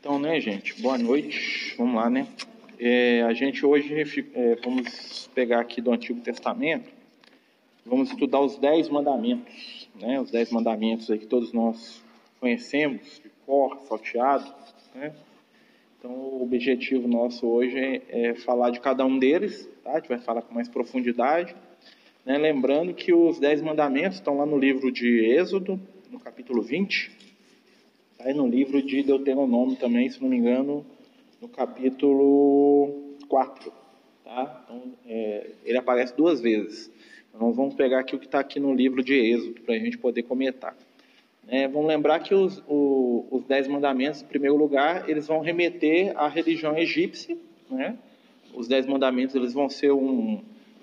Então, né, gente, boa noite. Vamos lá, né? É, a gente hoje é, vamos pegar aqui do Antigo Testamento, vamos estudar os Dez Mandamentos, né? Os Dez Mandamentos aí que todos nós conhecemos, de cor, salteado, né? Então, o objetivo nosso hoje é, é, falar de cada um deles, tá? A gente vai falar com mais profundidade, né? Lembrando que os Dez Mandamentos estão lá no livro de Êxodo, no capítulo 20, Está aí no livro de Deuteronômio também, se não me engano, no capítulo 4. Tá? Então, é, ele aparece duas vezes. Então, vamos pegar aqui o que está aqui no livro de Êxodo, para a gente poder comentar. É, vamos lembrar que os, o, os Dez Mandamentos, em primeiro lugar, eles vão remeter à religião egípcia. Né? Os Dez Mandamentos eles vão ser um,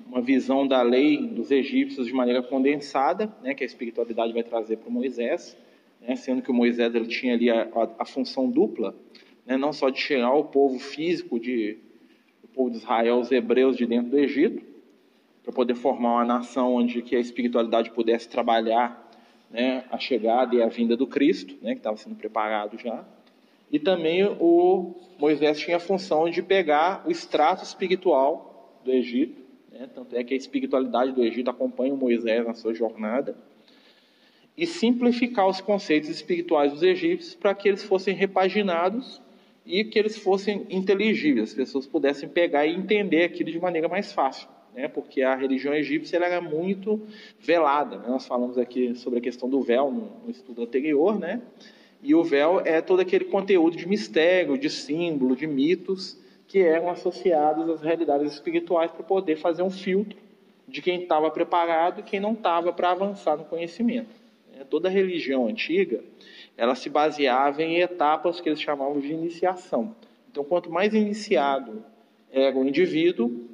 uma visão da lei dos egípcios de maneira condensada, né, que a espiritualidade vai trazer para Moisés né, sendo que o Moisés ele tinha ali a, a, a função dupla, né, não só de tirar o povo físico, de, o povo de Israel, os hebreus de dentro do Egito, para poder formar uma nação onde que a espiritualidade pudesse trabalhar né, a chegada e a vinda do Cristo, né, que estava sendo preparado já. E também o Moisés tinha a função de pegar o extrato espiritual do Egito, né, tanto é que a espiritualidade do Egito acompanha o Moisés na sua jornada, e simplificar os conceitos espirituais dos egípcios para que eles fossem repaginados e que eles fossem inteligíveis, as pessoas pudessem pegar e entender aquilo de maneira mais fácil, né? porque a religião egípcia era muito velada. Né? Nós falamos aqui sobre a questão do véu no, no estudo anterior, né? e o véu é todo aquele conteúdo de mistério, de símbolo, de mitos que eram associados às realidades espirituais para poder fazer um filtro de quem estava preparado e quem não estava para avançar no conhecimento. Né? Toda religião antiga, ela se baseava em etapas que eles chamavam de iniciação. Então, quanto mais iniciado era o indivíduo,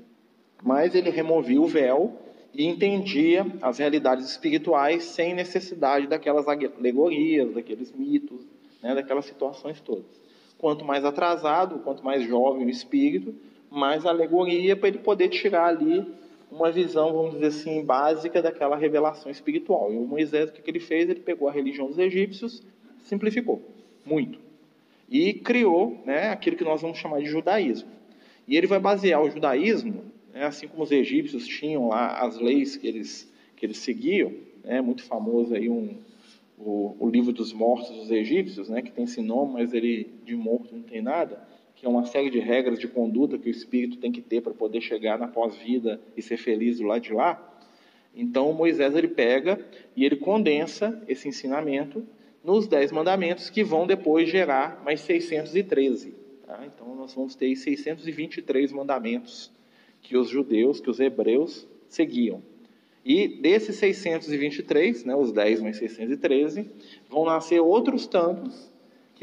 mais ele removia o véu e entendia as realidades espirituais sem necessidade daquelas alegorias, daqueles mitos, né, daquelas situações todas. Quanto mais atrasado, quanto mais jovem o espírito, mais alegoria para ele poder tirar ali uma visão, vamos dizer assim, básica daquela revelação espiritual. E o Moisés, o que ele fez? Ele pegou a religião dos egípcios, simplificou muito. E criou né, aquilo que nós vamos chamar de judaísmo. E ele vai basear o judaísmo, né, assim como os egípcios tinham lá as leis que eles, que eles seguiam, né, muito famoso aí um, o, o livro dos mortos dos egípcios, né, que tem esse nome, mas ele de morto não tem nada que é uma série de regras de conduta que o espírito tem que ter para poder chegar na pós-vida e ser feliz do lado de lá. Então Moisés ele pega e ele condensa esse ensinamento nos dez mandamentos que vão depois gerar mais 613. Tá? Então nós vamos ter 623 mandamentos que os judeus, que os hebreus seguiam. E desses 623, né, os 10 mais 613, vão nascer outros tantos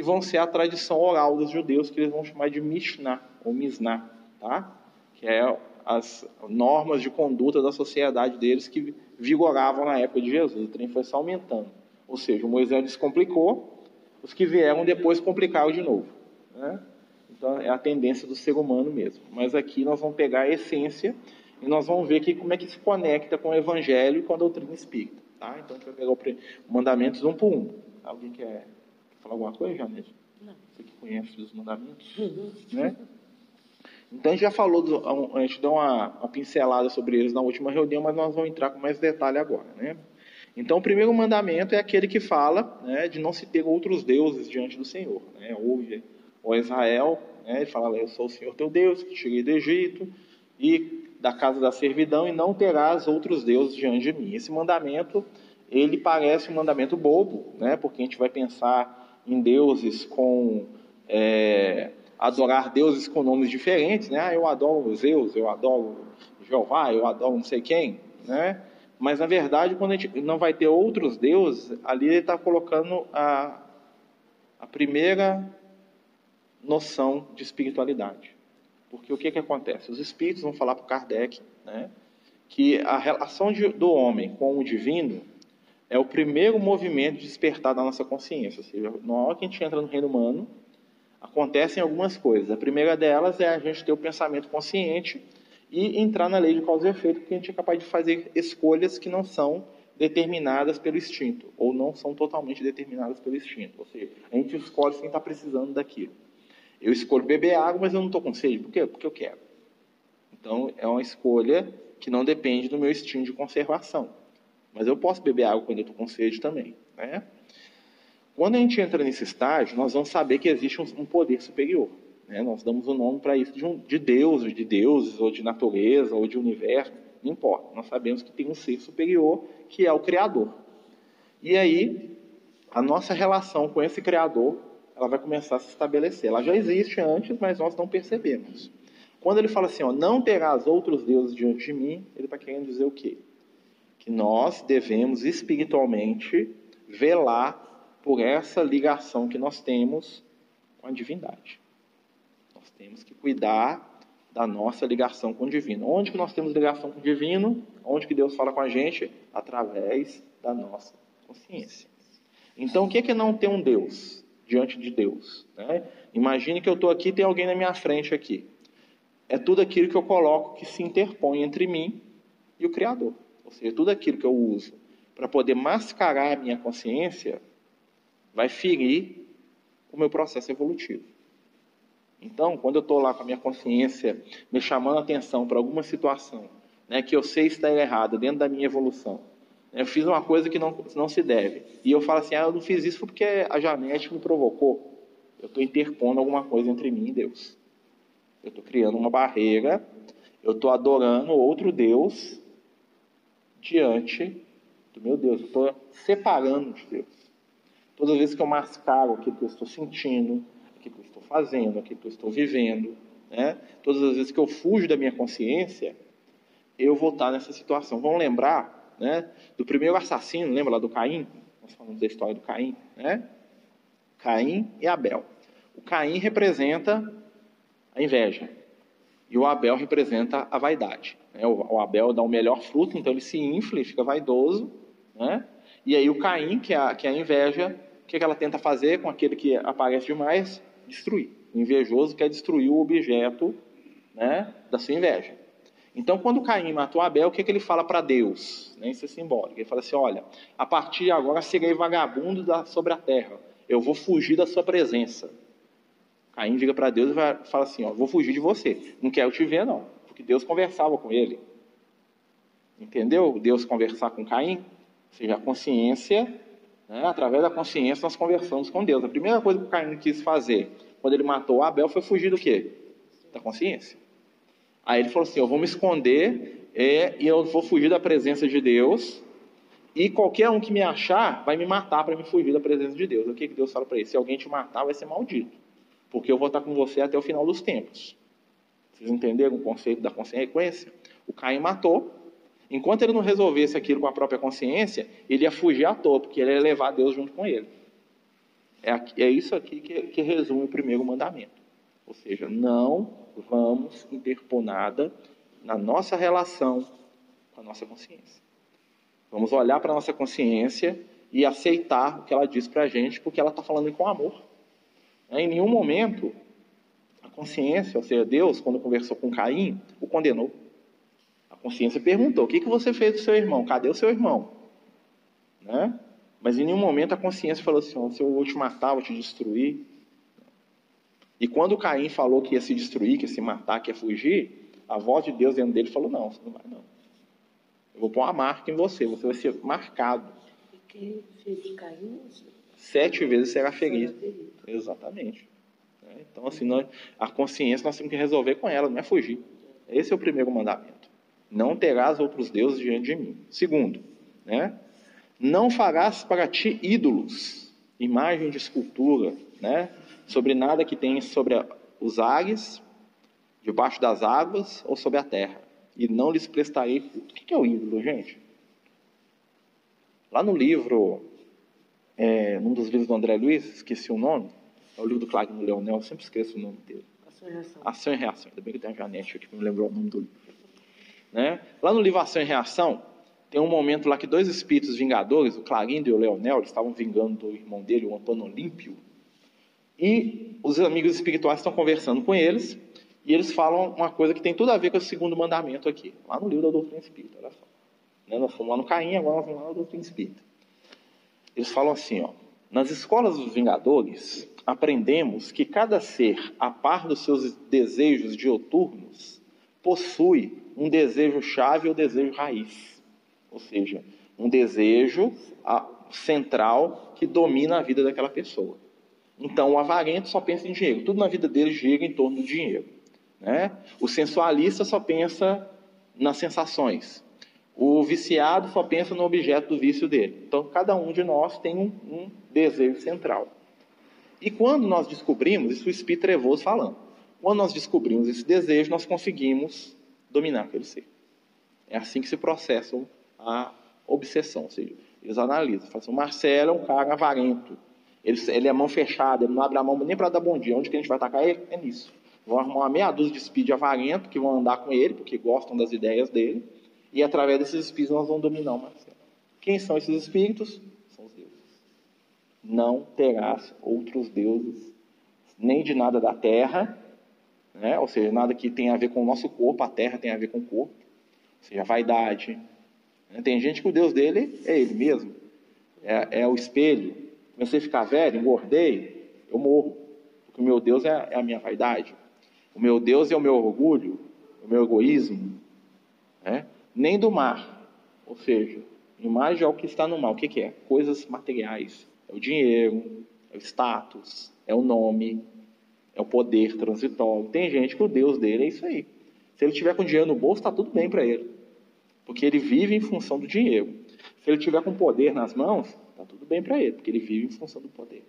que vão ser a tradição oral dos judeus, que eles vão chamar de Mishnah, ou Mishnah, tá? que é as normas de conduta da sociedade deles que vigoravam na época de Jesus. O trem foi só aumentando. Ou seja, o Moisés descomplicou, os que vieram depois complicaram de novo. Né? Então é a tendência do ser humano mesmo. Mas aqui nós vamos pegar a essência e nós vamos ver aqui como é que se conecta com o Evangelho e com a doutrina espírita. Tá? Então a gente vai pegar o mandamentos um por um. Alguém quer falar alguma coisa, Janete? Não. Você que conhece os mandamentos, uhum. né? Então a gente já falou, do, a gente deu uma, uma, pincelada sobre eles na última reunião, mas nós vamos entrar com mais detalhe agora, né? Então o primeiro mandamento é aquele que fala né, de não se ter outros deuses diante do Senhor. Né? Ouve, ó Israel, né, ele fala, eu sou o Senhor teu Deus, que cheguei do Egito, e da casa da servidão, e não terás outros deuses diante de mim. Esse mandamento, ele parece um mandamento bobo, né? porque a gente vai pensar em deuses com é, adorar deuses com nomes diferentes, né? Ah, eu adoro Zeus, eu adoro Jeová, eu adoro não sei quem, né? Mas na verdade, quando a gente não vai ter outros deuses, ali ele está colocando a, a primeira noção de espiritualidade. Porque o que, que acontece? Os espíritos vão falar para Kardec né, que a relação de, do homem com o divino é o primeiro movimento de despertar da nossa consciência. Ou seja, na hora que a gente entra no reino humano, acontecem algumas coisas. A primeira delas é a gente ter o pensamento consciente e entrar na lei de causa e efeito, porque a gente é capaz de fazer escolhas que não são determinadas pelo instinto, ou não são totalmente determinadas pelo instinto. Ou seja, a gente escolhe quem está precisando daquilo. Eu escolho beber água, mas eu não estou com sede. Por quê? Porque eu quero. Então, é uma escolha que não depende do meu instinto de conservação. Mas eu posso beber água quando eu estou com sede também. Né? Quando a gente entra nesse estágio, nós vamos saber que existe um, poder superior. Né? Nós damos o um nome para isso de, um, de Deus, de deuses, ou de natureza, ou de universo, não importa. Nós sabemos que tem um ser superior que é o Criador. E aí, a nossa relação com esse Criador, ela vai começar a se estabelecer. Ela já existe antes, mas nós não percebemos. Quando ele fala assim, ó, não terás outros deuses diante de mim, ele está querendo dizer o quê? Que nós devemos espiritualmente velar por essa ligação que nós temos com a divindade. Nós temos que cuidar da nossa ligação com o divino. Onde que nós temos ligação com o divino? Onde que Deus fala com a gente? Através da nossa consciência. Então, o que é, que não ter um Deus diante de Deus? Né? Imagine que eu estou aqui e tem alguém na minha frente aqui. É tudo aquilo que eu coloco que se interpõe entre mim e o Criador. Ou seja, tudo aquilo que eu uso para poder mascarar a minha consciência vai ferir o meu processo evolutivo. Então, quando eu estou lá com a minha consciência me chamando a atenção para alguma situação né, que eu sei estar errada dentro da minha evolução, né, eu fiz uma coisa que não, não se deve, e eu falo assim, ah, eu não fiz isso porque a Janete me provocou. Eu estou interpondo alguma coisa entre mim e Deus. Eu estou criando uma barreira, eu estou adorando outro Deus diante do meu Deus. Eu estou separando de Deus. Todas as vezes que eu mascaro aquilo que eu estou sentindo, aquilo que eu estou fazendo, aquilo que eu estou vivendo, né? todas as vezes que eu fujo da minha consciência, eu vou estar nessa situação. Vamos lembrar né, do primeiro assassino, lembra lá do Caim? Nós falamos da história do Caim, né? Caim e Abel. O Caim representa a inveja e o Abel representa a vaidade. Né? O Abel dá o melhor fruto, então ele se infla e fica vaidoso, né? E aí o Caim, que é a, que é a inveja, o que, que ela tenta fazer com aquele que aparece demais? Destruir. O invejoso quer destruir o objeto né, da sua inveja. Então, quando Caim matou Abel, o que, que ele fala para Deus? Né, isso é simbólico. Ele fala assim: olha, a partir de agora serei vagabundo da, sobre a terra. Eu vou fugir da sua presença. Caim liga para Deus e fala assim: ó, vou fugir de você. Não quero te ver, não. Porque Deus conversava com ele. Entendeu? Deus conversar com Caim? Ou seja, a consciência, né, através da consciência nós conversamos com Deus. A primeira coisa que o Caim quis fazer quando ele matou Abel foi fugir do quê? Da consciência. Aí ele falou assim: Eu vou me esconder é, e eu vou fugir da presença de Deus. E qualquer um que me achar vai me matar para me fugir da presença de Deus. O que, que Deus fala para ele? Se alguém te matar, vai ser maldito. Porque eu vou estar com você até o final dos tempos. Vocês entenderam o conceito da consequência? O Caim matou, Enquanto ele não resolvesse aquilo com a própria consciência, ele ia fugir à toa, porque ele ia levar Deus junto com ele. É, aqui, é isso aqui que, que resume o primeiro mandamento. Ou seja, não vamos interpor nada na nossa relação com a nossa consciência. Vamos olhar para a nossa consciência e aceitar o que ela diz para a gente, porque ela está falando com amor. Em nenhum momento consciência, ou seja, Deus, quando conversou com Caim, o condenou consciência perguntou: o que, que você fez do seu irmão? Cadê o seu irmão? Né? Mas em nenhum momento a consciência falou assim: se eu vou te matar, vou te destruir. E quando Caim falou que ia se destruir, que ia se matar, que ia fugir, a voz de Deus dentro dele falou: não, você não vai não. Eu vou pôr uma marca em você, você vai ser marcado. E quem feriu Caim? Sete vezes será ferido. Exatamente. Então, assim, nós, a consciência nós temos que resolver com ela, não é fugir. Esse é o primeiro mandamento. Não terás outros deuses diante de mim. Segundo, né? não farás para ti ídolos, imagem de escultura, né? sobre nada que tenha sobre os ares, debaixo das águas ou sobre a terra, e não lhes prestarei. O que é o ídolo, gente? Lá no livro, é, num dos livros do André Luiz, esqueci o nome, é o livro do Claudio Leonel, eu sempre esqueço o nome dele. Ação e Reação. Ação e Reação, ainda bem que tem a Janete aqui para me lembrar o nome do livro. Né? Lá no livro Ação e Reação, tem um momento lá que dois espíritos vingadores, o Clarindo e o Leonel, eles estavam vingando o irmão dele, o Antônio Olímpio, e os amigos espirituais estão conversando com eles, e eles falam uma coisa que tem tudo a ver com o segundo mandamento aqui, lá no livro da doutrina espírita, olha só. Né? Nós fomos lá no Caim, agora nós vamos lá na doutrina espírita. Eles falam assim, ó, nas escolas dos vingadores, aprendemos que cada ser, a par dos seus desejos dioturnos, possui um desejo chave ou desejo raiz. Ou seja, um desejo central que domina a vida daquela pessoa. Então, o avarento só pensa em dinheiro. Tudo na vida dele gira em torno do dinheiro. Né? O sensualista só pensa nas sensações. O viciado só pensa no objeto do vício dele. Então, cada um de nós tem um, um desejo central. E quando nós descobrimos, isso o Espírito Trevoso falando, quando nós descobrimos esse desejo, nós conseguimos dominar aquele ser. É assim que se processa a obsessão. Ou seja, eles analisam. Falam assim, o Marcelo é um cara avarento. Ele, ele é mão fechada, ele não abre a mão nem para dar bom dia. Onde que a gente vai atacar ele? É nisso. Vão arrumar uma meia dúzia de speed avarento que vão andar com ele, porque gostam das ideias dele. E através desses espíritos nós vamos dominar o Marcelo. Quem são esses espíritos? Não terás outros deuses, nem de nada da terra, né? ou seja, nada que tenha a ver com o nosso corpo, a terra tem a ver com o corpo, ou seja, vaidade. Né? Tem gente que o Deus dele é ele mesmo, é, é o espelho. Comecei a ficar velho, engordei, eu morro, porque o meu Deus é, é a minha vaidade. O meu Deus é o meu orgulho, o meu egoísmo. Né? Nem do mar, ou seja, imagem é o que está no mar. O que, que é? Coisas materiais. É o dinheiro, é o status, é o nome, é o poder transitório. Tem gente que o Deus dele é isso aí. Se ele tiver com dinheiro no bolso, está tudo bem para ele. Porque ele vive em função do dinheiro. Se ele tiver com poder nas mãos, está tudo bem para ele, porque ele vive em função do poder.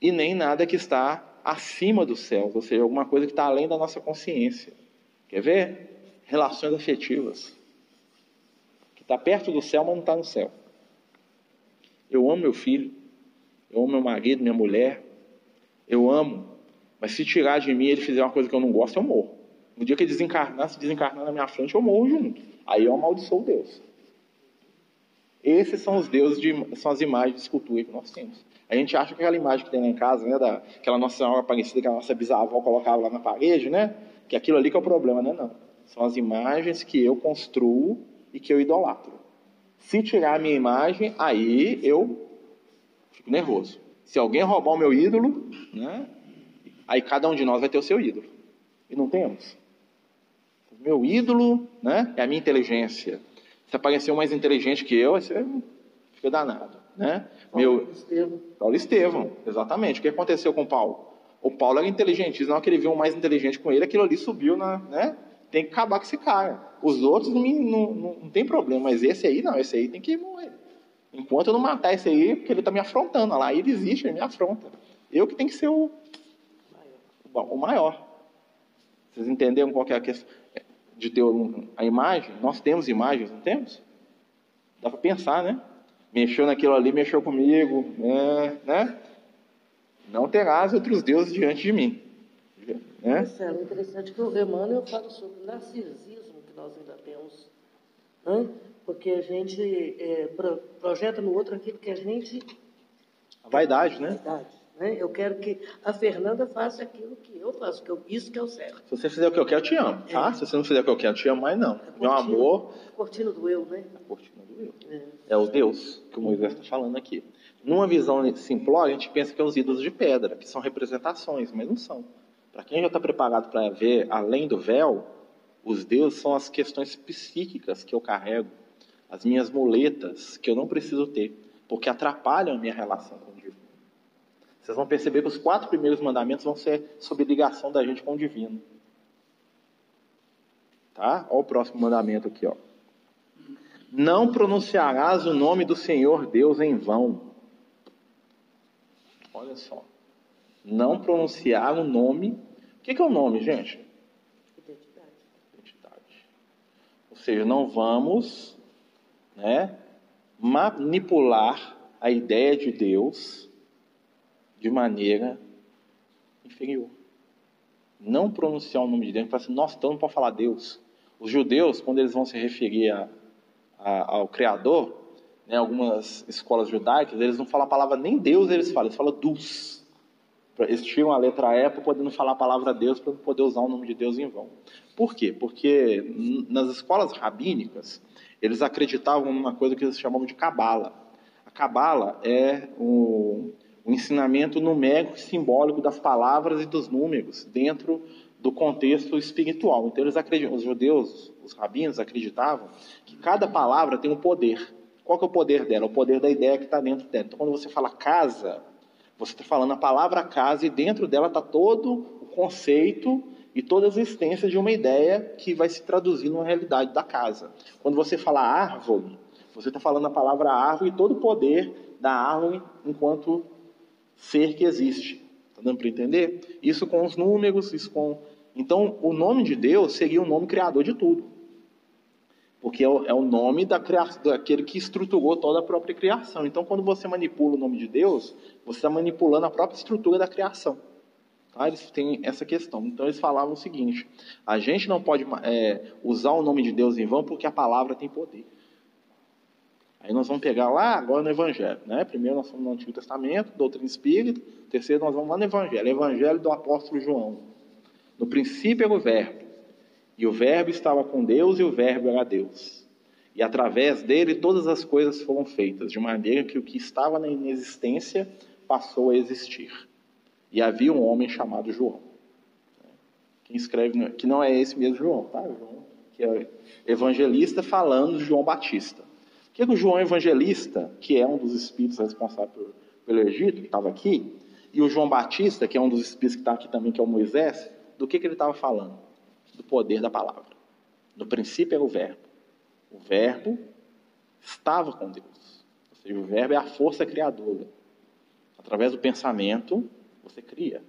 E nem nada que está acima dos céus, ou seja, alguma coisa que está além da nossa consciência. Quer ver? Relações afetivas. Que está perto do céu, mas não está no céu. Eu amo meu filho, eu amo meu marido, minha mulher, eu amo, mas se tirar de mim ele fizer uma coisa que eu não gosto, eu morro. No dia que ele desencarnar, se desencarnar na minha frente, eu morro junto. Aí eu amaldiçoo Deus. Esses são os deuses, de, são as imagens de escultura que nós temos. A gente acha que aquela imagem que tem lá em casa, né, da, aquela Nossa Senhora Aparecida que a nossa bisavó colocava lá na parede, né, que aquilo ali que é o problema, né? Não. São as imagens que eu construo e que eu idolatro. Se tirar a minha imagem, aí eu fico nervoso. Se alguém roubar o meu ídolo, né, aí cada um de nós vai ter o seu ídolo. E não temos. Meu ídolo né, é a minha inteligência. Se aparecer um mais inteligente que eu, você fica danado. Né? Paulo Meu, Estevão. Paulo Estevão, exatamente. O que aconteceu com Paulo? O Paulo era inteligente, não que ele viu um mais inteligente com ele, aquilo ali subiu na. Né? Tem que acabar com esse cara. Os outros não, não, não, não tem problema, mas esse aí não, esse aí tem que morrer. Enquanto eu não matar esse aí, porque ele está me afrontando. Lá ele existe, ele me afronta. Eu que tenho que ser o, o maior. Vocês entenderam qual é a questão de ter a imagem? Nós temos imagens, não temos? Dá para pensar, né? Mexeu naquilo ali, mexeu comigo, né? né? Não terás outros deuses diante de mim. Né? Marcelo, é interessante que o Emmanuel fala sobre narcisismo que nós ainda temos. Né? Porque a gente é, projeta no outro aquilo que a gente. A vaidade, né? Vaidade. Né? Eu quero que a Fernanda faça aquilo que eu faço, que eu, isso que é o certo. Se você fizer o que eu quero, eu te amo, tá? É. Se você não fizer o que eu quero, eu te amo mais não. É Meu amor... A cortina do eu, né? A cortina do eu. É, é o Deus que o Moisés está falando aqui. Numa visão simplória, a gente pensa que é os ídolos de pedra, que são representações, mas não são. Para quem já está preparado para ver além do véu, os deuses são as questões psíquicas que eu carrego, as minhas muletas que eu não preciso ter, porque atrapalham a minha relação com vocês vão perceber que os quatro primeiros mandamentos vão ser sob ligação da gente com o divino. Tá? Olha o próximo mandamento aqui, ó. Não pronunciarás o nome do Senhor Deus em vão. Olha só. Não pronunciar o nome. O que é o nome, gente? Identidade. Identidade. Ou seja, não vamos né, manipular a ideia de Deus de maneira inferior. Não pronunciar o nome de Deus, assim, nossa, então não pode falar Deus. Os judeus, quando eles vão se referir a, a, ao Criador, né, algumas escolas judaicas, eles não falam a palavra nem Deus, eles falam, eles falam Dus. Eles tiram a letra E para poder não falar a palavra Deus, para não poder usar o nome de Deus em vão. Por quê? Porque nas escolas rabínicas, eles acreditavam numa coisa que eles chamavam de Cabala. A Cabala é um, ensinamento numérico e simbólico das palavras e dos números dentro do contexto espiritual. Então eles acreditam, os judeus, os rabinos acreditavam que cada palavra tem um poder. Qual que é o poder dela? O poder da ideia que está dentro dela. Então quando você fala casa, você está falando a palavra casa e dentro dela está todo o conceito e toda a existência de uma ideia que vai se traduzir numa realidade da casa. Quando você fala árvore, você está falando a palavra árvore e todo o poder da árvore enquanto ser que existe. Está dando para entender? Isso com os números, isso com. Então, o nome de Deus seria o nome criador de tudo. Porque é o, é o nome da criação, daquele que estruturou toda a própria criação. Então, quando você manipula o nome de Deus, você está manipulando a própria estrutura da criação. Tá? Eles têm essa questão. Então eles falavam o seguinte: a gente não pode é, usar o nome de Deus em vão porque a palavra tem poder. Aí nós vamos pegar lá agora no Evangelho. Né? Primeiro nós fomos no Antigo Testamento, doutrina espírita. Terceiro nós vamos lá no Evangelho. Evangelho do apóstolo João. No princípio era o Verbo. E o Verbo estava com Deus e o Verbo era Deus. E através dele todas as coisas foram feitas, de maneira que o que estava na inexistência passou a existir. E havia um homem chamado João. Quem escreve, que não é esse mesmo João, tá? João, que é evangelista falando de João Batista. O que, é que o João Evangelista, que é um dos espíritos responsáveis pelo, Egito, que estava aqui, e o João Batista, que é um dos espíritos que está aqui também, que é o Moisés, do que, que ele estava falando? Do poder da palavra. No princípio era o Verbo. O Verbo estava com Deus. Ou seja, o Verbo é a força criadora. Através do pensamento, você cria.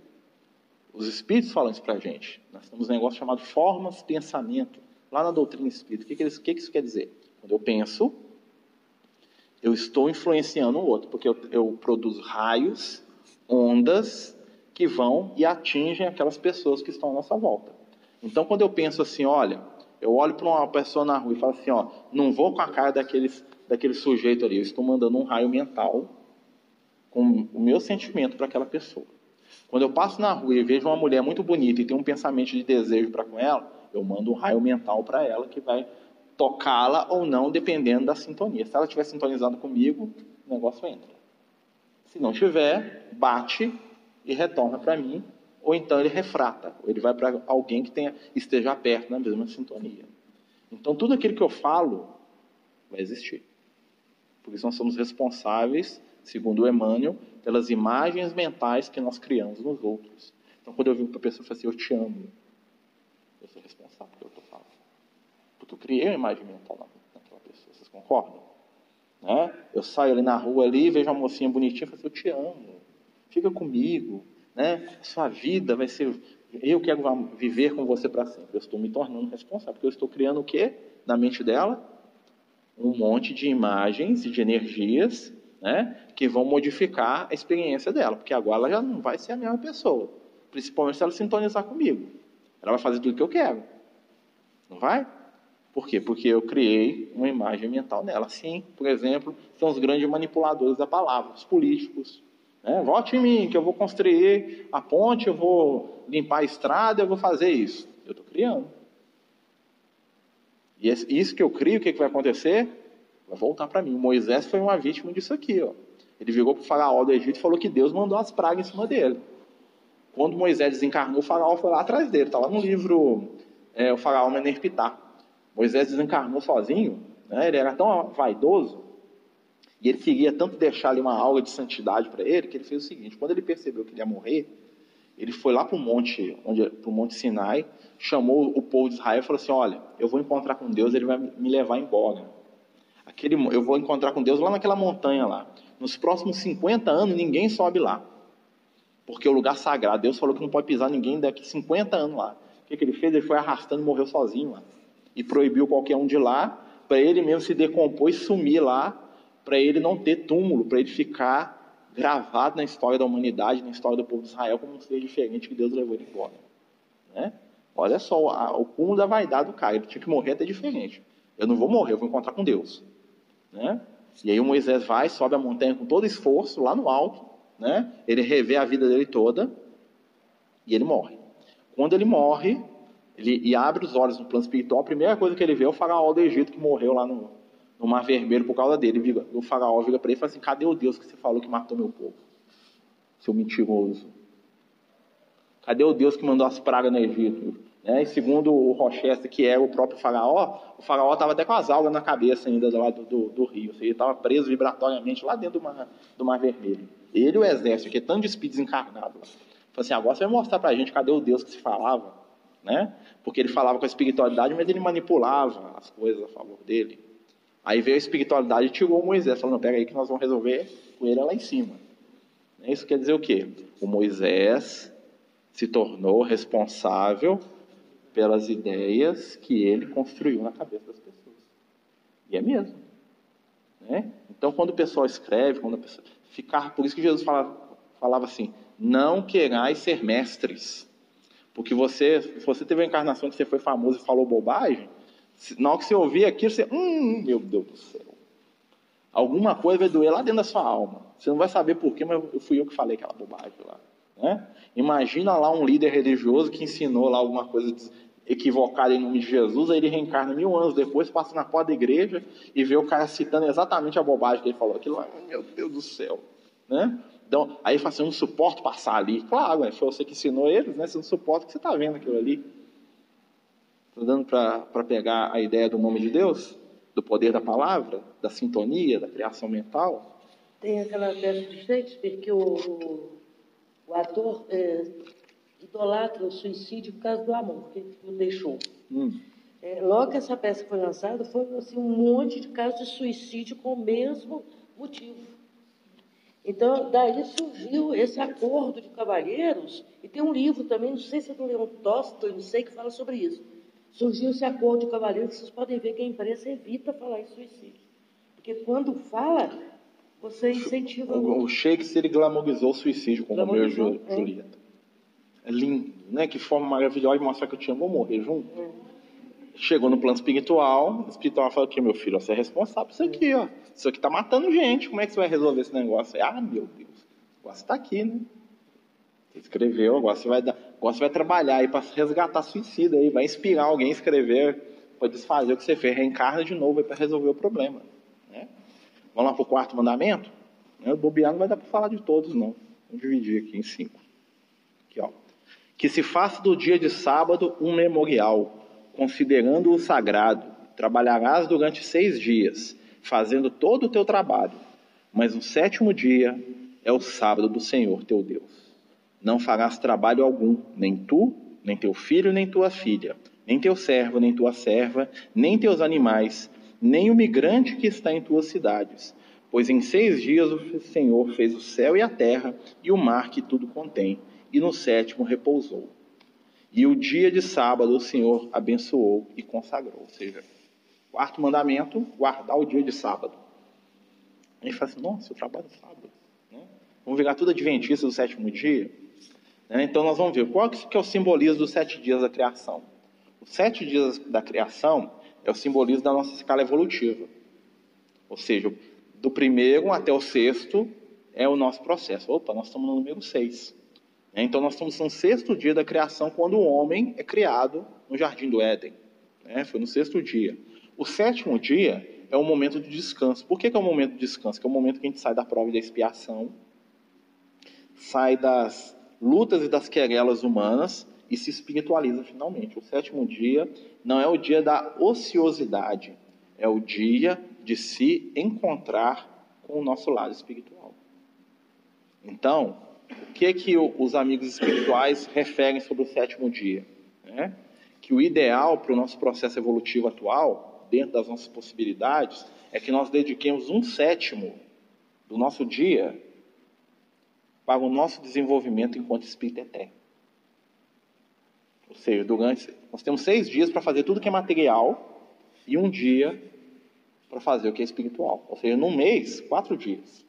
Os espíritos falam isso para a gente. Nós temos um negócio chamado formas pensamento, lá na doutrina espírita. O que, que, que, que isso quer dizer? Quando eu penso, eu estou influenciando o outro, porque eu, eu produzo raios, ondas, que vão e atingem aquelas pessoas que estão à nossa volta. Então, quando eu penso assim, olha, eu olho para uma pessoa na rua e falo assim, ó, não vou com a cara daqueles, daquele sujeito ali, eu estou mandando um raio mental com o meu sentimento para aquela pessoa. Quando eu passo na rua e vejo uma mulher muito bonita e tenho um pensamento de desejo para com ela, eu mando um raio mental para ela que vai tocá-la ou não, dependendo da sintonia. Se ela estiver sintonizada comigo, o negócio entra. Se não tiver, bate e retorna para mim, ou então ele refrata, ou ele vai para alguém que tenha, esteja perto na mesma sintonia. Então, tudo aquilo que eu falo vai existir. Por isso, nós somos responsáveis, segundo Emmanuel, pelas imagens mentais que nós criamos nos outros. Então, quando eu vi para a pessoa assim, eu te amo, eu sou responsável pelo que eu estou falando. Porque eu criei uma imagem mental naquela pessoa, vocês concordam? Né? Eu saio ali na rua ali, vejo uma mocinha bonitinha e falo assim, eu te amo, fica comigo, né? sua vida vai ser... Eu quero viver com você para sempre. Eu estou me tornando responsável, porque eu estou criando o quê na mente dela? Um monte de imagens e de energias né, que vão modificar a experiência dela, porque agora ela já não vai ser a mesma pessoa, principalmente se ela sintonizar comigo. Ela vai fazer tudo o que eu quero. Não vai? Por quê? Porque eu criei uma imagem mental nela. Sim, por exemplo, são os grandes manipuladores da palavra, os políticos. Né? Vote em mim, que eu vou construir a ponte, eu vou limpar a estrada, eu vou fazer isso. Eu estou criando. E isso que eu crio, o que, que vai acontecer? Vai voltar para mim. Moisés foi uma vítima disso aqui. Ó. Ele virou para o faraó do Egito e falou que Deus mandou as pragas em cima dele. Quando Moisés desencarnou, o faraó foi lá atrás dele. Está lá no livro é, O Faraó Menerpitá. Moisés desencarnou sozinho. Né? Ele era tão vaidoso e ele queria tanto deixar ali uma aula de santidade para ele que ele fez o seguinte: quando ele percebeu que ele ia morrer, ele foi lá para o monte, monte Sinai, chamou o povo de Israel e falou assim: Olha, eu vou encontrar com Deus, ele vai me levar embora. Aquele, eu vou encontrar com Deus lá naquela montanha lá. Nos próximos 50 anos, ninguém sobe lá. Porque é o lugar sagrado. Deus falou que não pode pisar ninguém daqui 50 anos lá. O que, que ele fez? Ele foi arrastando e morreu sozinho lá. E proibiu qualquer um de lá, para ele mesmo se decompor e sumir lá, para ele não ter túmulo, para ele ficar gravado na história da humanidade, na história do povo de Israel, como um ser diferente que Deus levou ele embora. Né? Olha só, o cúmulo da vaidade do cara. Ele tinha que morrer até diferente. Eu não vou morrer, eu vou encontrar com Deus. Né? E aí o Moisés vai, sobe a montanha com todo esforço, lá no alto, né? ele revê a vida dele toda e ele morre. Quando ele morre, ele e abre os olhos no plano espiritual, a primeira coisa que ele vê é o faraó do Egito que morreu lá no, no Mar Vermelho por causa dele. O faraó vira para ele e fala assim: cadê o Deus que você falou que matou meu povo? seu mentiroso? Cadê o Deus que mandou as pragas no Egito? Né? E segundo o Rochester, que é o próprio faraó, o faraó estava até com as algas na cabeça ainda lá do, do, do rio. Ele estava preso vibratoriamente lá dentro do mar, do mar Vermelho. Ele e o exército, que é tanto de espíritos encarnados. Falei assim, agora você vai mostrar para a gente cadê o Deus que se falava. Né? Porque ele falava com a espiritualidade, mas ele manipulava as coisas a favor dele. Aí veio a espiritualidade e tirou Moisés, falando, pega aí que nós vamos resolver com ele lá em cima. Isso quer dizer o quê? O Moisés se tornou responsável pelas ideias que ele construiu na cabeça das pessoas. E é mesmo. Né? Então, quando o pessoal escreve, quando a pessoa ficar, por isso que Jesus falava, falava assim: não querais ser mestres, porque você, você teve a encarnação que você foi famoso e falou bobagem, na hora que você ouvir aquilo, você, hum, meu Deus do céu, alguma coisa vai doer lá dentro da sua alma. Você não vai saber porquê, mas fui eu que falei aquela bobagem lá. Né? Imagina lá um líder religioso que ensinou lá alguma coisa equivocada em nome de Jesus, aí ele reencarna mil anos depois, passa na porta da igreja e vê o cara citando exatamente a bobagem que ele falou. Aquilo lá, meu Deus do céu. Né? Então, aí fala assim, eu não suporto passar ali. Claro, né? foi você que ensinou eles, né? você não suporta que você está vendo aquilo ali. Estou dando para pegar a ideia do nome de Deus, do poder da palavra, da sintonia, da criação mental. Tem aquela peça de Shakespeare que o, o ator é, idolatra o suicídio por causa do amor que o deixou. Hum. É, logo que essa peça foi lançada, foi assim, um monte de casos de suicídio com o mesmo motivo. Então, daí surgiu esse acordo de cavalheiros, e tem um livro também, não sei se é do Leon Tolstói, não sei, que fala sobre isso. Surgiu esse acordo de cavalheiros, vocês podem ver que a imprensa evita falar em suicídio. Porque quando fala, você incentiva... O, o Shakespeare glamorizou o suicídio como Romeu e Julieta. É lindo, né? Que forma maravilhosa de mostrar que eu tinha, vou morrer junto. É. Chegou no plano espiritual, o espiritual falou aqui, meu filho, você é responsável por isso aqui, ó. Isso aqui tá matando gente, como é que você vai resolver esse negócio? Ah, meu Deus, o negócio tá aqui, né? Você escreveu, agora você vai dar, agora você vai trabalhar aí para resgatar suicida aí, vai inspirar alguém a escrever para desfazer o que você fez, reencarna de novo para resolver o problema. Né? Vamos lá para o quarto mandamento? Né? O bobear não vai dar para falar de todos, não. Vamos dividir aqui em cinco. Aqui, ó que se faça do dia de sábado um memorial, considerando-o sagrado. Trabalharás durante seis dias, fazendo todo o teu trabalho, mas o sétimo dia é o sábado do Senhor teu Deus. Não farás trabalho algum, nem tu, nem teu filho, nem tua filha, nem teu servo, nem tua serva, nem teus animais, nem o migrante que está em tuas cidades. Pois em seis dias o Senhor fez o céu e a terra e o mar que tudo contém e no sétimo repousou. E o dia de sábado o Senhor abençoou e consagrou. Ou seja, quarto mandamento, guardar o dia de sábado. Aí fala assim, nossa, eu trabalho sábado. Né? Vamos virar tudo adventista do sétimo dia? Né? Então nós vamos ver qual que é o simbolismo dos sete dias da criação. Os sete dias da criação é o simbolismo da nossa escala evolutiva. Ou seja, do primeiro até o sexto é o nosso processo. Opa, nós estamos no número seis. Né? Então, nós estamos no sexto dia da criação, quando o homem é criado no jardim do Éden. Né? Foi no sexto dia. O sétimo dia é o momento de descanso. Por que, que é o momento de descanso? Que é o momento que a gente sai da prova da expiação, sai das lutas e das querelas humanas e se espiritualiza finalmente. O sétimo dia não é o dia da ociosidade, é o dia de se encontrar com o nosso lado espiritual. Então, o que, é que os amigos espirituais referem sobre o sétimo dia? Né? Que o ideal para o nosso processo evolutivo atual, dentro das nossas possibilidades, é que nós dediquemos um sétimo do nosso dia para o nosso desenvolvimento enquanto espírito eterno. Ou seja, durante, nós temos seis dias para fazer tudo que é material e um dia para fazer o que é espiritual. Ou seja, num mês, quatro dias.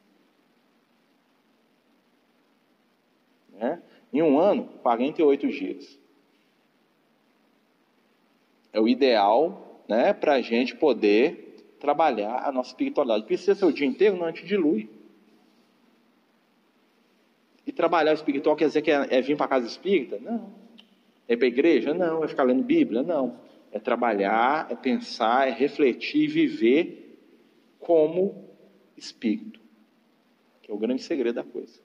Né? Em um ano, 48 dias. É o ideal né, para a gente poder trabalhar a nossa espiritualidade. Precisa ser o dia inteiro? Não, a gente dilui. E trabalhar espiritual quer dizer que é, é vir para a casa espírita? Não. É para a igreja? Não. É ficar lendo Bíblia? Não. É trabalhar, é pensar, é refletir e viver como espírito. Que é o grande segredo da coisa.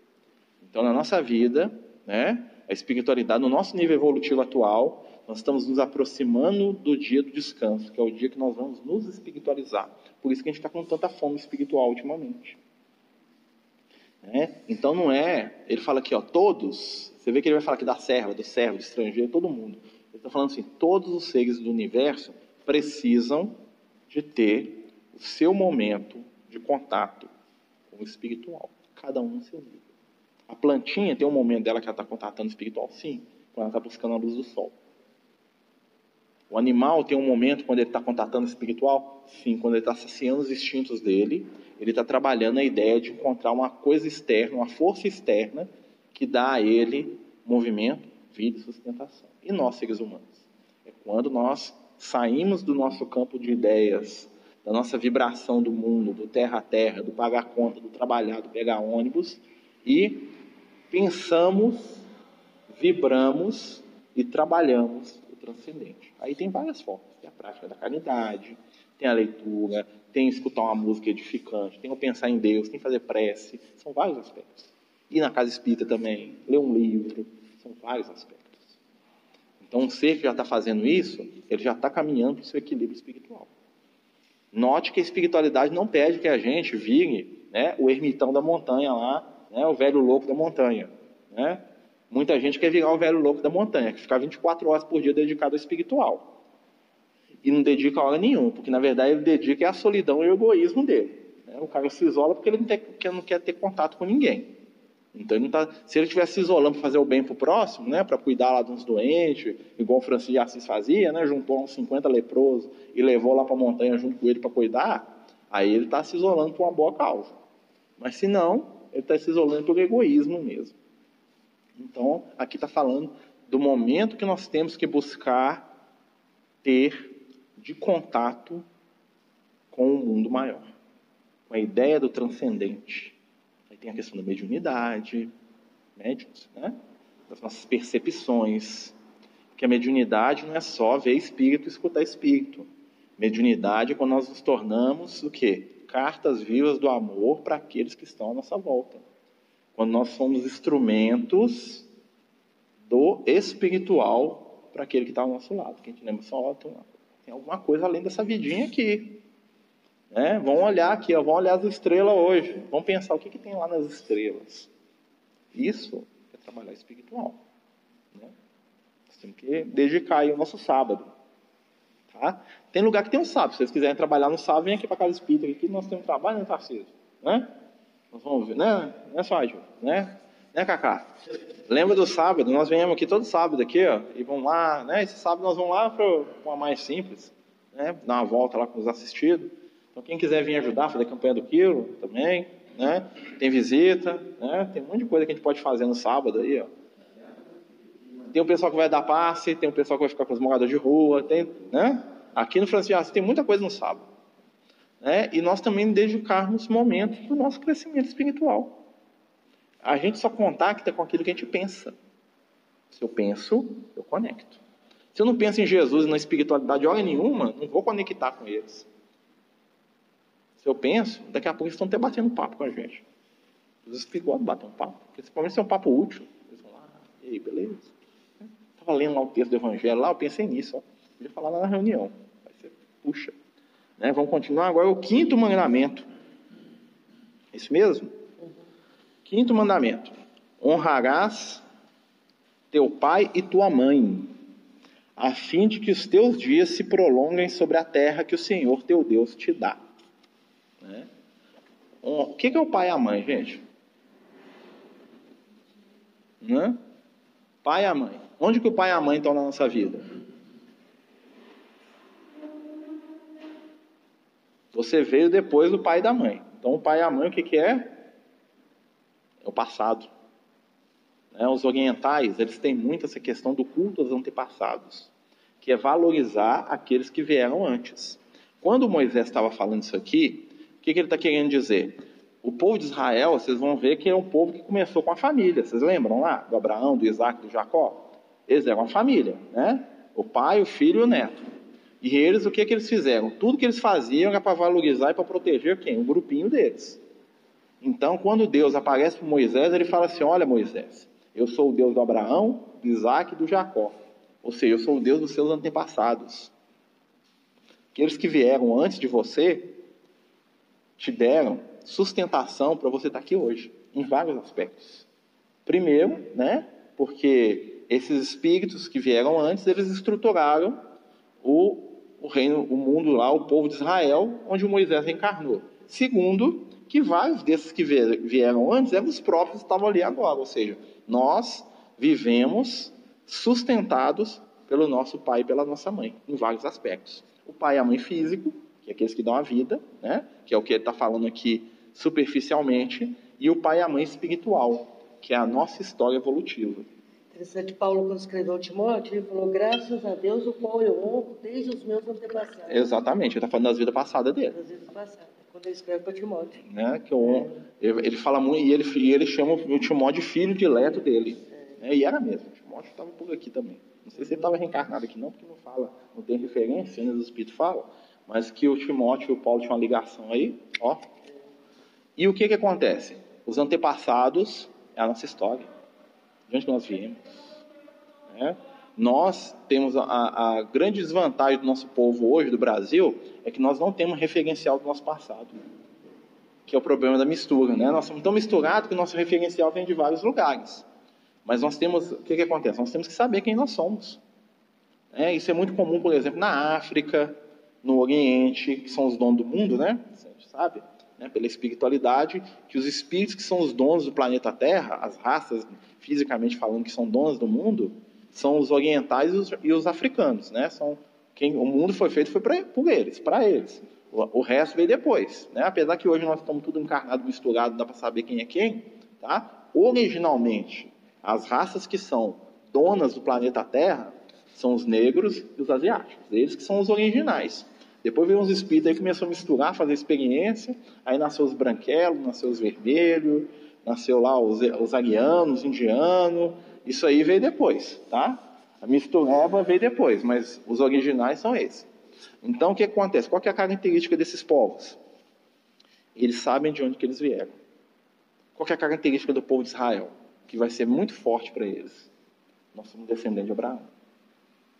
Então, na nossa vida, né, a espiritualidade, no nosso nível evolutivo atual, nós estamos nos aproximando do dia do descanso, que é o dia que nós vamos nos espiritualizar. Por isso que a gente está com tanta fome espiritual ultimamente. Né? Então não é, ele fala aqui, ó, todos, você vê que ele vai falar aqui da serva, do servo, do estrangeiro, todo mundo. Ele está falando assim, todos os seres do universo precisam de ter o seu momento de contato com o espiritual, cada um no seu nível. A plantinha tem um momento dela que ela está contatando o espiritual, sim, quando ela está buscando a luz do sol. O animal tem um momento quando ele está contatando o espiritual? Sim, quando ele está saciando os instintos dele, ele está trabalhando a ideia de encontrar uma coisa externa, uma força externa que dá a ele movimento, vida e sustentação. E nós, seres humanos? É quando nós saímos do nosso campo de ideias, da nossa vibração do mundo, do terra a terra, do pagar conta, do trabalhar, do pegar ônibus, e pensamos, vibramos e trabalhamos o transcendente. Aí tem várias formas. Tem a prática da caridade, tem a leitura, tem escutar uma música edificante, tem pensar em Deus, tem fazer prece. São vários aspectos. Ir na casa espírita também, ler um livro, são vários aspectos. Então, um ser que já está fazendo isso, ele já está caminhando para o seu equilíbrio espiritual. Note que a espiritualidade não pede que a gente vire né, o ermitão da montanha lá, né, o velho louco da montanha. Né? Muita gente quer virar o velho louco da montanha, que ficar 24 horas por dia dedicado ao espiritual. E não dedica hora nenhuma, porque na verdade ele dedica a solidão e o egoísmo dele. Né? O cara se isola porque ele não, tem, porque não quer ter contato com ninguém. Então, ele tá, se ele estivesse se isolando para fazer o bem para o próximo, né, para cuidar lá de uns doentes, igual o Francisco de Assis fazia, né, juntou uns 50 leprosos e levou lá para a montanha junto com ele para cuidar, aí ele está se isolando por uma boa causa. Mas se não, ele está se isolando pelo egoísmo mesmo. Então, aqui está falando do momento que nós temos que buscar ter de contato com o mundo maior, com a ideia do transcendente tem a questão da mediunidade, médiums, né? das nossas percepções. Porque a mediunidade não é só ver espírito e escutar espírito. Mediunidade é quando nós nos tornamos o quê? Cartas vivas do amor para aqueles que estão à nossa volta. Quando nós somos instrumentos do espiritual para aquele que está ao nosso lado. Que a gente lembra só, tem alguma coisa além dessa vidinha aqui. Né? Vamos olhar aqui, ó, vamos olhar as estrelas hoje. Vamos pensar o que, que tem lá nas estrelas. Isso é trabalhar espiritual. Né? Nós temos que dedicar aí o nosso sábado. Tá? Tem lugar que tem um sábado. Se vocês quiserem trabalhar no sábado, vem aqui para casa espírita. Aqui nós temos trabalho, né, Tarcísio? Né? Nós vamos ver, né? Né, Sódio? Né? Né, Cacá? Lembra do sábado? Nós viemos aqui todo sábado aqui, ó, e vamos lá, né? Esse sábado nós vamos lá para uma mais simples, né? Dar uma volta lá com os assistidos. Então, quem quiser vir ajudar, fazer campanha do quilo também, né? Tem visita, né? Tem um monte de coisa que a gente pode fazer no sábado aí, ó. Tem o pessoal que vai dar passe, tem o pessoal que vai ficar com os moradores de rua, tem, né? Aqui no Francisco tem muita coisa no sábado. Né? E nós também dedicarmos momentos do nosso crescimento espiritual. A gente só contacta com aquilo que a gente pensa. Se eu penso, eu conecto. Se eu não penso em Jesus e na espiritualidade de hora nenhuma, não vou conectar com eles. Se eu penso, daqui a pouco eles estão até batendo papo com a gente. Os espirituais batem um papo. Principalmente se é um papo útil. Eles vão lá, e aí, beleza? Estava lendo lá o texto do Evangelho lá, eu pensei nisso. Ó. Podia falar lá na reunião. Aí você puxa. Né? Vamos continuar agora o quinto mandamento. É isso mesmo? Quinto mandamento. Honrarás teu pai e tua mãe, a fim de que os teus dias se prolonguem sobre a terra que o Senhor teu Deus te dá. Né? O que, é o pai e a mãe, gente? Né? Pai e a mãe. Onde que o pai e a mãe estão na nossa vida? Você veio depois do pai e da mãe. Então, o pai e a mãe, o que, que é? É o passado. Né? Os orientais, eles têm muito essa questão do culto aos antepassados, que é valorizar aqueles que vieram antes. Quando Moisés estava falando isso aqui, o que, que ele está querendo dizer? O povo de Israel, vocês vão ver que é um povo que começou com a família. Vocês lembram lá? Do Abraão, do Isaac, do Jacó? Eles eram uma família, né? O pai, o filho e o neto. E eles, o que, que eles fizeram? Tudo que eles faziam era para valorizar e para proteger quem? O grupinho deles. Então, quando Deus aparece para Moisés, ele fala assim: Olha, Moisés, eu sou o Deus do Abraão, do Isaac e do Jacó. Ou seja, eu sou o Deus dos seus antepassados. Aqueles que vieram antes de você te deram sustentação para você estar aqui hoje, em vários aspectos. Primeiro, né, porque esses espíritos que vieram antes, eles estruturaram o, o reino, o mundo lá, o povo de Israel, onde Moisés reencarnou. Segundo, que vários desses que vieram antes eram os próprios que estavam ali agora, ou seja, nós vivemos sustentados pelo nosso pai e pela nossa mãe, em vários aspectos. O pai e a mãe físico, que é aqueles que dão a vida, né? que é o que ele está falando aqui superficialmente, e o pai e a mãe espiritual, que é a nossa história evolutiva. Interessante, Paulo, quando escreveu Timóteo, ele falou: graças a Deus, o qual eu honro desde os meus antepassados. Exatamente, ele está falando das vidas passadas dele. Das vidas passadas, quando ele escreve para Timóteo. Né? Que eu, é. ele fala muito, e ele, e ele chama o Timóteo de filho dileto dele. É. Né? E era mesmo, o Timóteo estava por aqui também. Não sei se ele estava reencarnado aqui, não, porque não fala, não tem referência, né, os Espíritos falam, mas que o Timóteo e o Paulo tinham uma ligação aí, ó. E o que que acontece? Os antepassados é a nossa história. De onde nós viemos? Né? Nós temos a, a, grande desvantagem do nosso povo hoje, do Brasil, é que nós não temos referencial do nosso passado. Que é o problema da mistura, né? Nós somos tão misturados que o nosso referencial vem de vários lugares. Mas nós temos, o que, que acontece? Nós temos que saber quem nós somos. É, isso é muito comum, por exemplo, na África, no Oriente, que são os donos do mundo, né? Gente sabe, né? pela espiritualidade, que os espíritos que são os donos do planeta Terra, as raças, fisicamente falando, que são donas do mundo, são os orientais e os, e os africanos, né? São quem o mundo foi feito foi pra, por eles, para eles. O, o, resto veio depois, né? Apesar que hoje nós estamos tudo encarnado, misturado, dá para saber quem é quem, tá? Originalmente, as raças que são donas do planeta Terra são os negros e os asiáticos. Eles que são os originais. Depois veio uns espíritos aí começou a misturar, fazer experiência. Aí nasceu os branquelos, nasceu os vermelhos, nasceu lá os, os arianos, os indianos. Isso aí veio depois, tá? A mistureba veio depois, mas os originais são esses. Então, o que acontece? Qual que é a característica desses povos? Eles sabem de onde que eles vieram. Qual que é a característica do povo de Israel? que vai ser muito forte para eles. Nós somos descendentes de Abraão.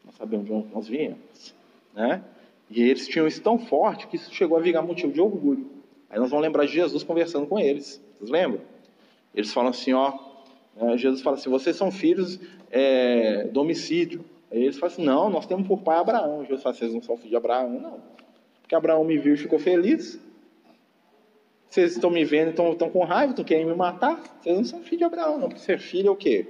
Nós sabemos de onde nós viemos. Né? E eles tinham isso tão forte que isso chegou a virar motivo de orgulho. Aí nós vamos lembrar de Jesus conversando com eles. Vocês lembram? Eles falam assim, ó. Né, Jesus fala assim, vocês são filhos é, do homicídio. Aí eles falam assim, não, nós temos por pai Abraão. Jesus fala, vocês não são filhos de Abraão, não. Porque Abraão me viu e ficou feliz. Vocês estão me vendo, estão, estão com raiva, estão querendo me matar? Vocês não são filho de Abraão, não. Porque ser filho é o quê?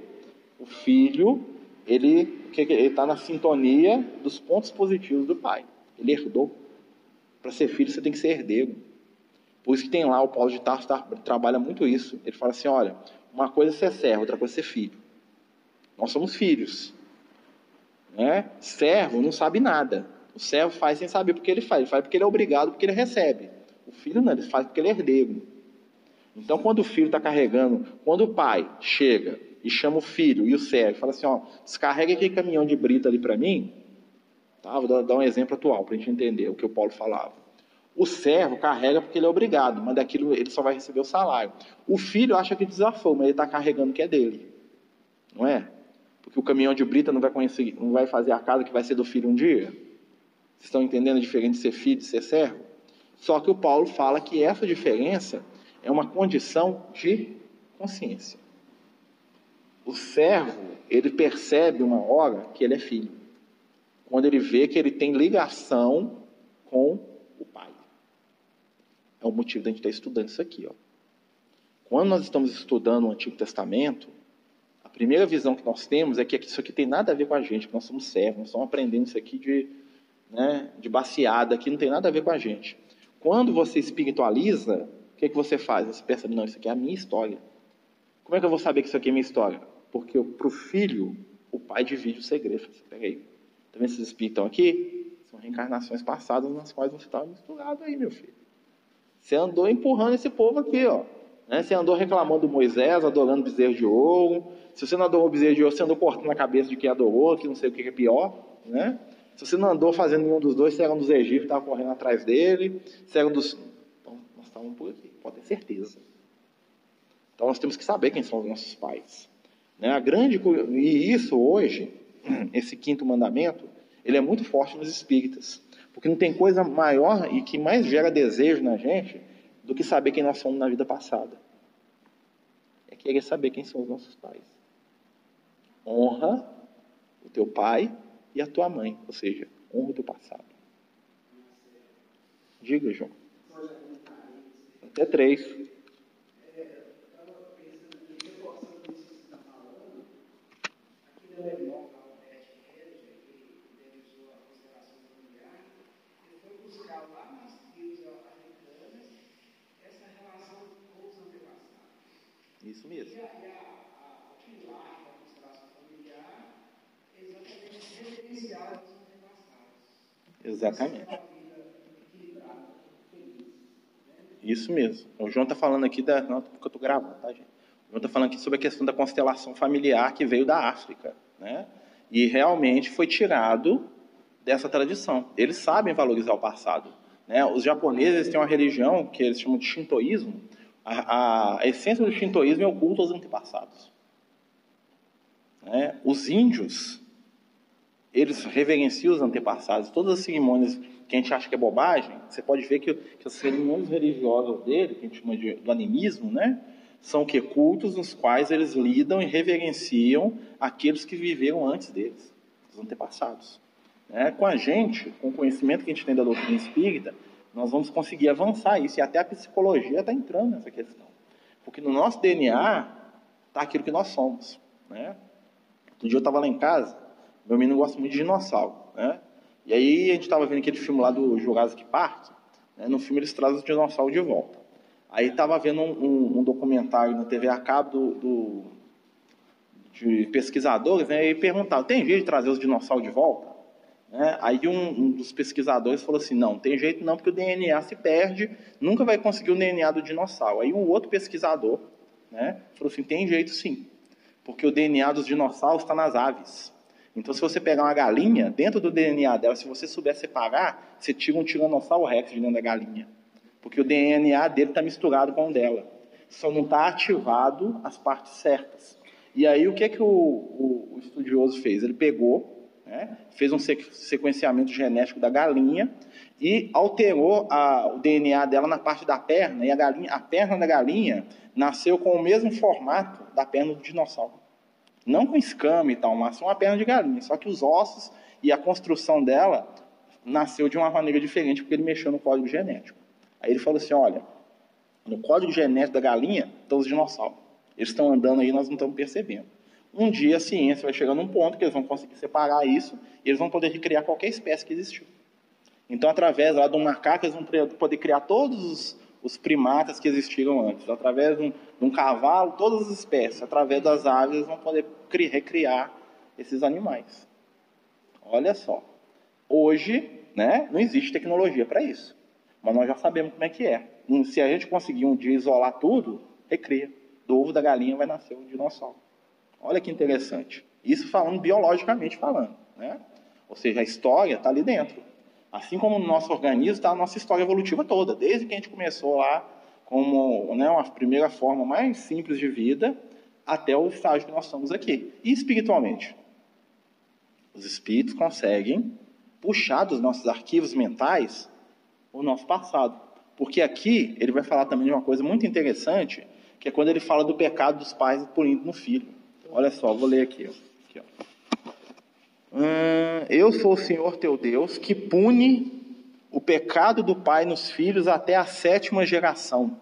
O filho, ele está na sintonia dos pontos positivos do pai. Ele herdou. Para ser filho, você tem que ser herdeiro. Por isso que tem lá, o Paulo de Tarso tá, trabalha muito isso. Ele fala assim, olha, uma coisa é ser servo, outra coisa é ser filho. Nós somos filhos. Né? Servo não sabe nada. O servo faz sem saber porque ele faz. Ele faz porque ele é obrigado, porque ele recebe. O filho não, ele faz porque ele é herdeiro. Então, quando o filho está carregando, quando o pai chega e chama o filho e o servo, fala assim: ó, descarrega aquele caminhão de brita ali para mim. Tá? Vou dar um exemplo atual para a gente entender o que o Paulo falava. O servo carrega porque ele é obrigado, mas daquilo ele só vai receber o salário. O filho acha que desafou, mas ele está carregando o que é dele. Não é? Porque o caminhão de brita não vai, conhecer, não vai fazer a casa que vai ser do filho um dia. Vocês estão entendendo a diferença de ser filho e ser servo? Só que o Paulo fala que essa diferença é uma condição de consciência. O servo, ele percebe uma hora que ele é filho. Quando ele vê que ele tem ligação com. É o motivo da gente estar estudando isso aqui. Ó. Quando nós estamos estudando o Antigo Testamento, a primeira visão que nós temos é que isso aqui tem nada a ver com a gente, que nós somos servos, nós estamos aprendendo isso aqui de, né, de baseada, aqui não tem nada a ver com a gente. Quando você espiritualiza, o que, é que você faz? Você percebe, não, isso aqui é a minha história. Como é que eu vou saber que isso aqui é minha história? Porque para o filho, o pai divide o segredo. Você pega aí. Tá vendo esses espíritos aqui? São reencarnações passadas nas quais você estava misturado aí, meu filho. Você andou empurrando esse povo aqui, ó. Né? Você andou reclamando do Moisés, adorando bezerro de ouro. Se você não adorou bezerro de ouro, você andou cortando a cabeça de quem adorou, que não sei o que é pior, né? Se você não andou fazendo nenhum dos dois, você era um dos egípcios, estava correndo atrás dele, você era um dos. Então, nós estávamos por aqui, pode ter certeza. Então nós temos que saber quem são os nossos pais. Né? A grande e isso hoje, esse quinto mandamento, ele é muito forte nos espíritas, porque não tem coisa maior e que mais gera desejo na gente do que saber quem nós somos na vida passada. É querer saber quem são os nossos pais. Honra o teu pai e a tua mãe, ou seja, honra o teu passado. Diga, João. Até três. Isso mesmo. Exatamente. Isso mesmo. O João está falando aqui da. Não, porque eu estou gravando, tá, gente? O João está falando aqui sobre a questão da constelação familiar que veio da África. Né? E realmente foi tirado dessa tradição. Eles sabem valorizar o passado. Né? Os japoneses têm uma religião que eles chamam de Shintoísmo. A, a essência do Shintoísmo é o culto aos antepassados. Né? Os índios, eles reverenciam os antepassados. Todas as cerimônias que a gente acha que é bobagem, você pode ver que, que as cerimônias religiosas dele, que a gente chama de, do animismo, né? são que cultos nos quais eles lidam e reverenciam aqueles que viveram antes deles, os antepassados. Né? Com a gente, com o conhecimento que a gente tem da doutrina espírita, nós vamos conseguir avançar isso. E até a psicologia está entrando nessa questão. Porque no nosso DNA está aquilo que nós somos. Né? Outro dia eu estava lá em casa, meu menino gosta muito de dinossauro. Né? E aí a gente estava vendo aquele filme lá do Jurassic Park. Né? No filme eles trazem o dinossauro de volta. Aí estava vendo um, um, um, documentário na TV a cabo do, do, de pesquisadores né? e perguntavam, tem jeito de trazer os dinossauros de volta? Né? Aí um, um, dos pesquisadores falou assim, não, tem jeito não, porque o DNA se perde, nunca vai conseguir o DNA do dinossauro. Aí um outro pesquisador né, falou assim, tem jeito sim, porque o DNA dos dinossauros está nas aves. Então, se você pegar uma galinha, dentro do DNA dela, se você souber separar, você tira um tiranossauro rex de dentro da galinha. Porque o DNA dele está misturado com o dela. Só não está ativado as partes certas. E aí, o que, que o, o, o estudioso fez? Ele pegou né? fez um sequenciamento genético da galinha e alterou a, o DNA dela na parte da perna, e a, galinha, a perna da galinha nasceu com o mesmo formato da perna do dinossauro. Não com escama e tal, mas uma perna de galinha, só que os ossos e a construção dela nasceu de uma maneira diferente, porque ele mexeu no código genético. Aí ele falou assim, olha, no código genético da galinha estão os dinossauros. Eles estão andando aí, nós não estamos percebendo. Um dia a ciência vai chegar num ponto que eles vão conseguir separar isso e eles vão poder recriar qualquer espécie que existiu. Então, através lá de um macaco, eles vão poder criar todos os, os primatas que existiram antes. Através de um, de um, cavalo, todas as espécies. Através das aves, eles vão poder criar, recriar esses animais. Olha só. Hoje, né, não existe tecnologia para isso. Mas nós já sabemos como é que é. Se a gente conseguir um dia isolar tudo, recria. Do ovo da galinha vai nascer um dinossauro. Olha que interessante. Isso falando biologicamente falando. Né? Ou seja, a história está ali dentro. Assim como no nosso organismo está a nossa história evolutiva toda, desde que a gente começou lá como né, uma primeira forma mais simples de vida até o estágio que nós estamos aqui. E espiritualmente? Os espíritos conseguem puxar dos nossos arquivos mentais o nosso passado. Porque aqui ele vai falar também de uma coisa muito interessante, que é quando ele fala do pecado dos pais por no filho. Olha só, vou ler aqui. aqui hum, eu sou o Senhor teu Deus que pune o pecado do pai nos filhos até a sétima geração.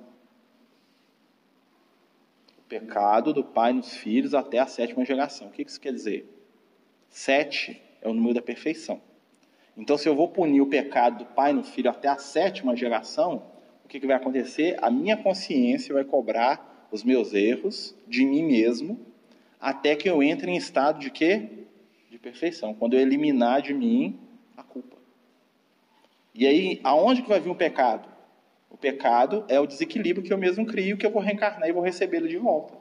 O pecado do pai nos filhos até a sétima geração. O que isso quer dizer? Sete é o número da perfeição. Então, se eu vou punir o pecado do pai no filho até a sétima geração, o que, que vai acontecer? A minha consciência vai cobrar os meus erros de mim mesmo até que eu entre em estado de quê? De perfeição. Quando eu eliminar de mim a culpa. E aí, aonde que vai vir o pecado? O pecado é o desequilíbrio que eu mesmo crio, que eu vou reencarnar e vou recebê-lo de volta.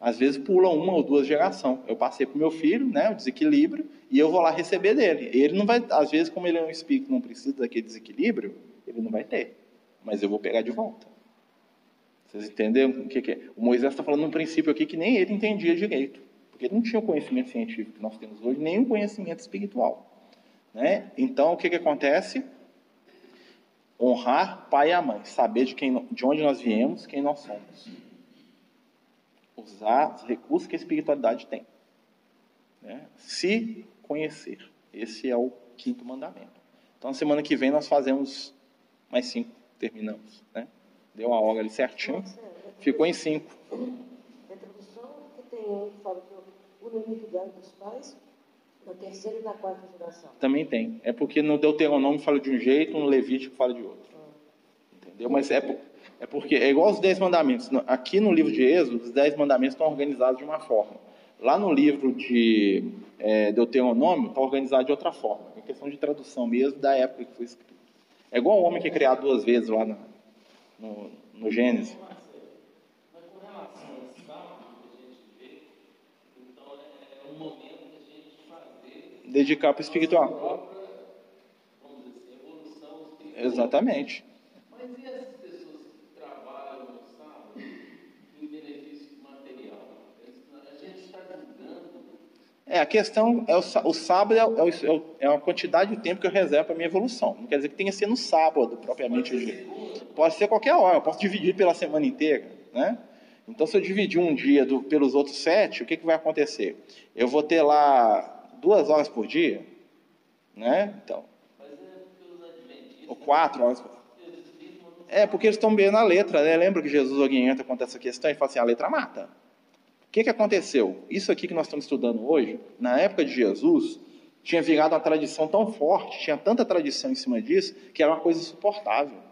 Às vezes pula uma ou duas gerações. Eu passei para o meu filho, né, o desequilíbrio, e eu vou lá receber dele. Ele não vai, às vezes, como ele é um espírito não precisa daquele desequilíbrio, ele não vai ter. Mas eu vou pegar de volta. Vocês entenderam o que, que é? O Moisés está falando um princípio aqui que nem ele entendia direito. Porque ele não tinha o conhecimento científico que nós temos hoje, nem o conhecimento espiritual. Né? Então, o que, que acontece? Honrar pai e mãe, saber de, quem, de onde nós viemos, quem nós somos. Usar os recursos que a espiritualidade tem. Né? Se conhecer. Esse é o quinto mandamento. Então, semana que vem nós fazemos mais cinco, terminamos. Né? Deu a hora ali certinho. Ficou em cinco. A tradução que tem um que fala que é unanimidade dos pais na terceira e na quarta geração. Também tem. É porque no Deuteronômio fala de um jeito, no Levítico fala de outro. Entendeu? Mas é, é porque é igual os Dez Mandamentos. Aqui no livro de Êxodo, os Dez Mandamentos estão organizados de uma forma. Lá no livro de é, Deuteronômio, está organizado de outra forma. É questão de tradução mesmo da época que foi escrito. É igual o homem que é criado duas vezes lá no, no, no Gênesis. dedicar para o espiritual. Exatamente. Mas e essas pessoas que trabalham no sábado em benefício material? A gente está julgando. É, a questão é o, o sábado é, é, o, é a quantidade de tempo que eu reservo para a minha evolução. Não quer dizer que tenha ser no sábado, propriamente dito. Pode ser qualquer hora, eu posso dividir pela semana inteira, né? Então, se eu dividir um dia do, pelos outros sete, o que, que vai acontecer? Eu vou ter lá duas horas por dia, né? Então. Ou quatro horas por É, porque eles estão bem na letra, né? Lembra que Jesus orienta quanto a essa questão e fala assim: a letra mata. O que, que aconteceu? Isso aqui que nós estamos estudando hoje, na época de Jesus, tinha virado uma tradição tão forte, tinha tanta tradição em cima disso, que era uma coisa insuportável.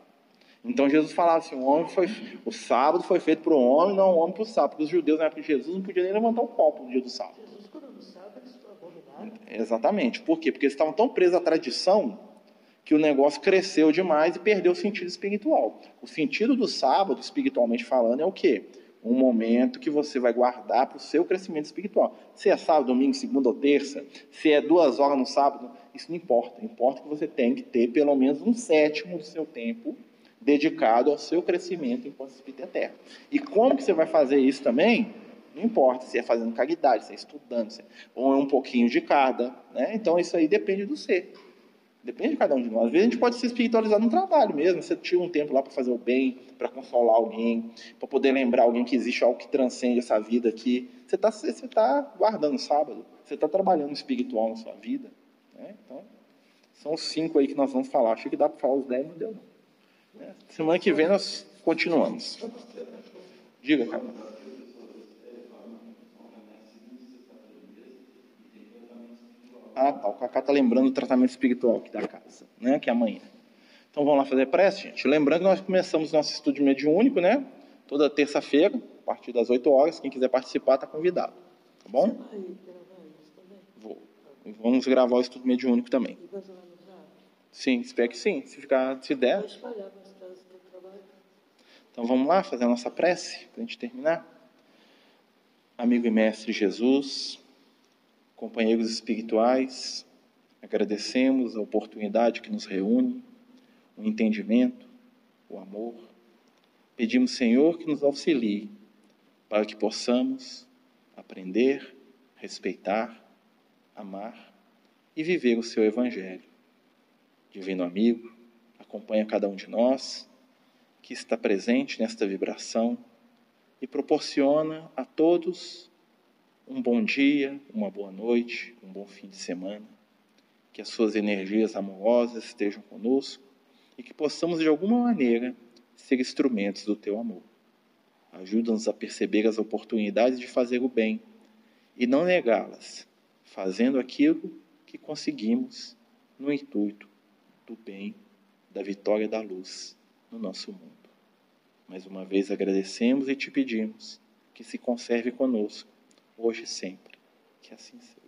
Então Jesus falava assim: o, homem foi, o sábado foi feito para o homem, não o homem para o sábado. Porque os judeus, na época de Jesus, não podiam nem levantar o copo no dia do sábado. Exatamente. Por quê? Porque eles estavam tão presos à tradição que o negócio cresceu demais e perdeu o sentido espiritual. O sentido do sábado, espiritualmente falando, é o quê? Um momento que você vai guardar para o seu crescimento espiritual. Se é sábado, domingo, segunda ou terça, se é duas horas no sábado, isso não importa. Importa que você tem que ter pelo menos um sétimo do seu tempo dedicado ao seu crescimento enquanto espírito eterno. E como que você vai fazer isso também? Não importa se é fazendo caridade, se é estudando, se é, ou é um pouquinho de cada. Né? Então isso aí depende do ser. Depende de cada um de nós. Às vezes a gente pode se espiritualizar no trabalho mesmo. Você tira um tempo lá para fazer o bem, para consolar alguém, para poder lembrar alguém que existe algo que transcende essa vida aqui. Você está você tá guardando sábado. Você está trabalhando espiritual na sua vida. Né? Então, são os cinco aí que nós vamos falar. Achei que dá para falar os dez, não deu não. Semana que vem nós continuamos. Diga, cara. Ah, tá. O Cacá tá lembrando o tratamento espiritual aqui da casa, né? Que é amanhã. Então vamos lá fazer prece, gente. Lembrando que nós começamos nosso estudo mediúnico, né? Toda terça-feira, a partir das 8 horas. Quem quiser participar está convidado. Tá bom? Vou. Vamos gravar o estudo mediúnico também. Sim, espero que sim. Se ficar, se der. Então vamos lá fazer a nossa prece para a gente terminar. Amigo e mestre Jesus companheiros espirituais, agradecemos a oportunidade que nos reúne, o entendimento, o amor. Pedimos, Senhor, que nos auxilie para que possamos aprender, respeitar, amar e viver o seu Evangelho. Divino amigo, acompanha cada um de nós que está presente nesta vibração e proporciona a todos um bom dia, uma boa noite, um bom fim de semana. Que as suas energias amorosas estejam conosco e que possamos, de alguma maneira, ser instrumentos do teu amor. Ajuda-nos a perceber as oportunidades de fazer o bem e não negá-las, fazendo aquilo que conseguimos no intuito do bem, da vitória da luz no nosso mundo. Mais uma vez agradecemos e te pedimos que se conserve conosco hoje e sempre. Que assim seja.